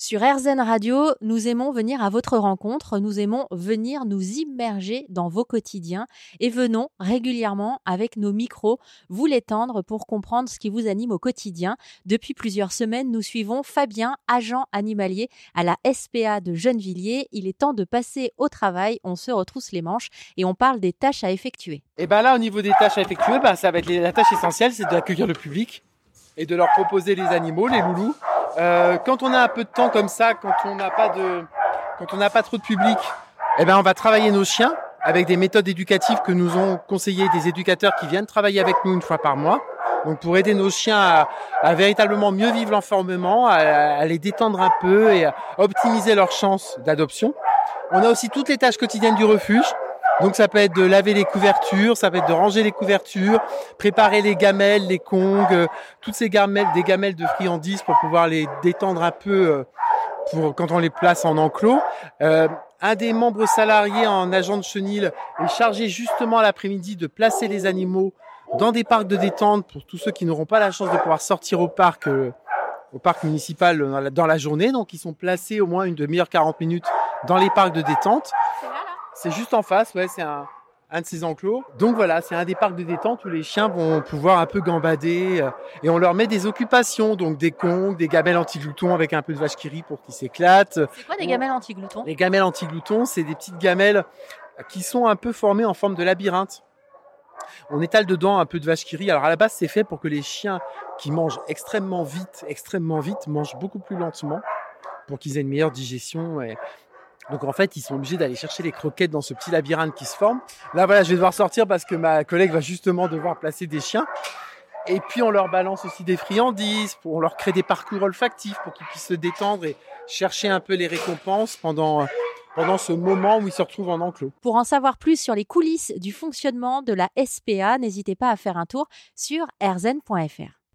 Sur RZN Radio, nous aimons venir à votre rencontre, nous aimons venir nous immerger dans vos quotidiens et venons régulièrement avec nos micros vous l'étendre pour comprendre ce qui vous anime au quotidien. Depuis plusieurs semaines, nous suivons Fabien, agent animalier à la SPA de Gennevilliers. Il est temps de passer au travail, on se retrousse les manches et on parle des tâches à effectuer. Et bien là, au niveau des tâches à effectuer, bah, ça va être la tâche essentielle, c'est d'accueillir le public et de leur proposer les animaux, les loulous euh, quand on a un peu de temps comme ça, quand on n'a pas de, quand on n'a pas trop de public, eh ben on va travailler nos chiens avec des méthodes éducatives que nous ont conseillé des éducateurs qui viennent travailler avec nous une fois par mois. Donc pour aider nos chiens à, véritablement mieux vivre l'enfermement, à, les détendre un peu et à optimiser leurs chances d'adoption. On a aussi toutes les tâches quotidiennes du refuge. Donc ça peut être de laver les couvertures, ça peut être de ranger les couvertures, préparer les gamelles, les kongs, euh, toutes ces gamelles, des gamelles de friandises pour pouvoir les détendre un peu euh, pour quand on les place en enclos. Euh, un des membres salariés en agent de chenil est chargé justement l'après-midi de placer les animaux dans des parcs de détente pour tous ceux qui n'auront pas la chance de pouvoir sortir au parc au parc municipal dans la, journée. Donc ils sont placés au moins une demi-heure, 40 minutes dans les parcs de détente. C'est juste en face, ouais, c'est un, de ces enclos. Donc voilà, c'est un des parcs de détente où les chiens vont pouvoir un peu gambader euh, et on leur met des occupations, donc des congs, des gamelles anti-gloutons avec un peu de vache qui rit pour qu'ils s'éclatent. C'est quoi des gamelles anti-gloutons? Les gamelles anti-gloutons, c'est des petites gamelles qui sont un peu formées en forme de labyrinthe. On étale dedans un peu de vache qui rit. Alors à la base, c'est fait pour que les chiens qui mangent extrêmement vite, extrêmement vite, mangent beaucoup plus lentement pour qu'ils aient une meilleure digestion. Et donc en fait, ils sont obligés d'aller chercher les croquettes dans ce petit labyrinthe qui se forme. Là voilà, je vais devoir sortir parce que ma collègue va justement devoir placer des chiens. Et puis on leur balance aussi des friandises, on leur crée des parcours olfactifs pour qu'ils puissent se détendre et chercher un peu les récompenses pendant pendant ce moment où ils se retrouvent en enclos. Pour en savoir plus sur les coulisses du fonctionnement de la SPA, n'hésitez pas à faire un tour sur rzn.fr.